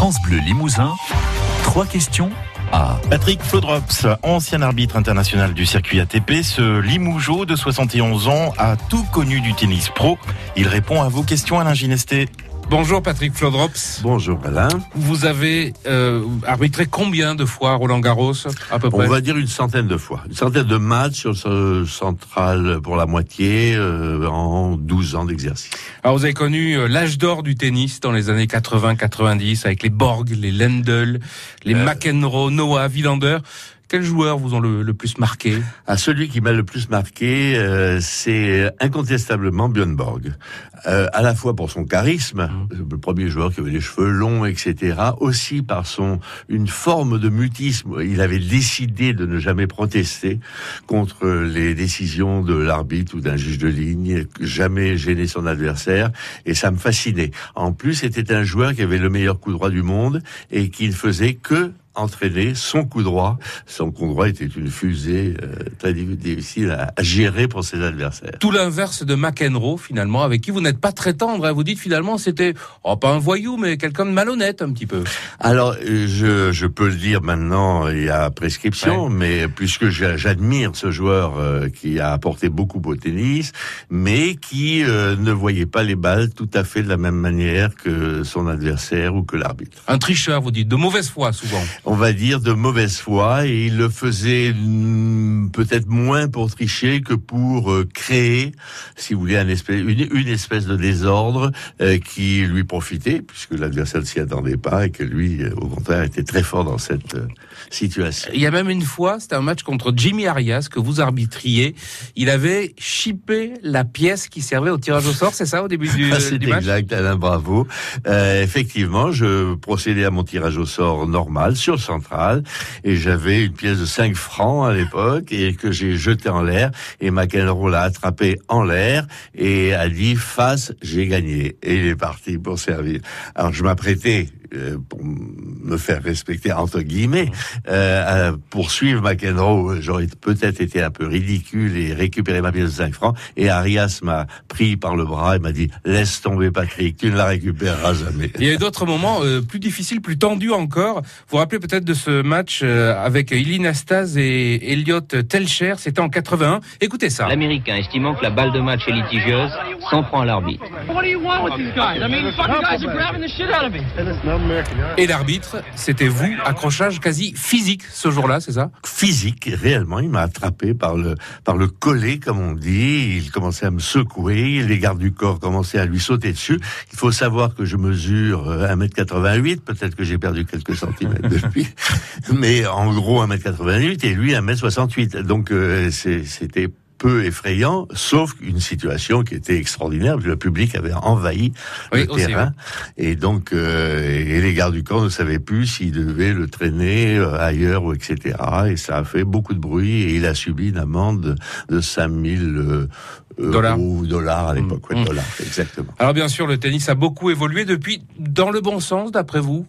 France Bleu Limousin, trois questions à Patrick Flodrops, ancien arbitre international du circuit ATP, ce Limougeot de 71 ans a tout connu du tennis pro. Il répond à vos questions, Alain Ginesté. Bonjour Patrick Flodrops. Bonjour Alain. Vous avez euh, arbitré combien de fois Roland Garros à peu près? On va dire une centaine de fois. Une centaine de matchs sur ce central pour la moitié euh, en 12 ans d'exercice. Alors vous avez connu euh, l'âge d'or du tennis dans les années 80-90 avec les Borg, les Lendl, les Euh. McEnroe, Noah, Villander. Quels joueurs vous ont le, le plus marqué? À celui qui m'a le plus marqué, euh, c'est incontestablement Björn Borg. Euh, à la fois pour son charisme, le premier joueur qui avait les cheveux longs, etc. Aussi par son une forme de mutisme. Il avait décidé de ne jamais protester contre les décisions de l'arbitre ou d'un juge de ligne, jamais gêner son adversaire, et ça me fascinait. En plus, c'était un joueur qui avait le meilleur coup droit du monde et qui ne faisait que entraîner son coup droit. Son coup droit était une fusée euh, très difficile à, à gérer pour ses adversaires. Tout l'inverse de McEnroe finalement, avec qui vous n'êtes pas très tendre. hein. Vous dites finalement c'était oh, pas un voyou, mais quelqu'un de malhonnête un petit peu. Alors, euh, je, je peux le dire maintenant, il y a prescription, mais puisque j'a- j'admire ce joueur euh, qui a apporté beaucoup au tennis, mais qui euh, ne voyait pas les balles tout à fait de la même manière que son adversaire ou que l'arbitre. Un tricheur, vous dites, de mauvaise foi souvent. On va dire, de mauvaise foi et il le faisait mm, peut-être moins pour tricher que pour euh, créer, si vous voulez, un espèce, une, une espèce de désordre euh, qui lui profitait puisque l'adversaire ne s'y attendait pas et que lui, euh, au contraire, était très fort dans cette situation. Il y a même une fois, c'était un match contre Jimmy Arias que vous arbitriez. Il avait chippé la pièce qui servait au tirage au sort, c'est ça au début du, Ah, C'est du match? exact, Alain, bravo. Euh, effectivement, je procédais à mon tirage au sort normal sur le central et j'avais une pièce de 5 francs à l'époque et que j'ai jeté en l'air et McEnroe l'a attrapé en l'air et a dit face, j'ai gagné. Et il est parti pour servir. Alors je m'apprêtais euh, pour me faire respecter entre guillemets euh, à poursuivre McEnroe j'aurais peut-être été un peu ridicule et récupérer ma pièce de 5 francs et Arias m'a pris par le bras et m'a dit laisse tomber Patrick tu ne la récupéreras jamais Il y a eu d'autres moments euh, plus difficiles, plus tendus encore. Vous vous rappelez peut-être de ce match euh, avec Iline Astaz et Elliot Telcher, c'était en 81. Écoutez ça. L'Américain, estimant que la balle de match est litigieuse, s'en prend à l'arbitre. What do you want with these guys? I mean, fucking guys are grabbing the shit out of me. Et l'arbitre, c'était vous, accrochage quasi physique ce jour-là, c'est ça? Physique réellement il m'a attrapé par le par le collet comme on dit. Il commençait à me secouer les gardes du corps commençaient à lui sauter dessus. Il faut savoir que je mesure euh, 1m88 peut-être que j'ai perdu quelques centimètres depuis. Mais en gros 1m88 et lui 1m68 donc euh, c'était peu effrayant, sauf une situation qui était extraordinaire, parce que le public avait envahi Oui, le aussi, terrain, et donc euh, et les gardes du corps ne savaient plus s'ils devaient le traîner euh, ailleurs ou etc. Et ça a fait beaucoup de bruit, et il a subi une amende de 5000 euh, Dollars. euros, dollars à l'époque, ouais, Mmh. dollars, exactement. Alors bien sûr, le tennis a beaucoup évolué depuis, dans le bon sens, d'après vous?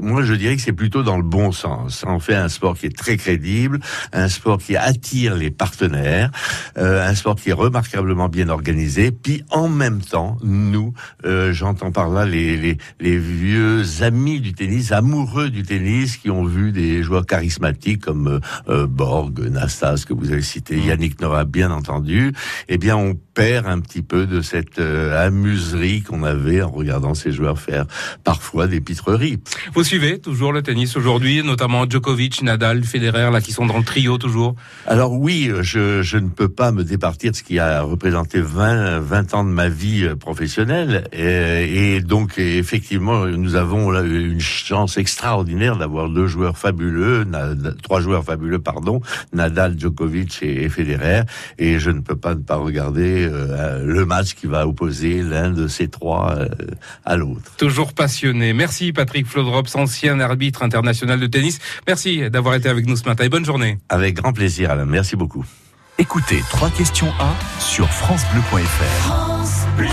Moi, je dirais que c'est plutôt dans le bon sens. En fait un sport qui est très crédible, un sport qui attire les partenaires, euh, un sport qui est remarquablement bien organisé. Puis en même temps, nous, euh, j'entends par là les, les, les vieux amis du tennis, amoureux du tennis, qui ont vu des joueurs charismatiques comme euh, euh, Borg, Nastas, que vous avez cité, Yannick Noah, bien entendu. Eh bien, on perd un petit peu de cette euh, amuserie qu'on avait en regardant ces joueurs faire parfois des pitreries. Vous suivez toujours le tennis aujourd'hui, notamment Djokovic, Nadal, Federer, là qui sont dans le trio toujours. Alors oui, je, je ne peux pas me départir de ce qui a représenté 20, 20 ans de ma vie euh, professionnelle. Et, et donc, effectivement, nous avons là une chance extraordinaire d'avoir deux joueurs fabuleux, trois joueurs fabuleux, pardon, Nadal, Djokovic et, et Federer. Et je ne peux pas ne pas regarder euh, le match qui va opposer l'un de ces trois euh, à l'autre. Toujours passionné. Merci Patrick Flodrops, ancien arbitre international de tennis. Merci d'avoir été avec nous ce matin et bonne journée. Avec grand plaisir, Alain. Merci beaucoup. Écoutez trois questions à sur francebleu.fr. France Bleu.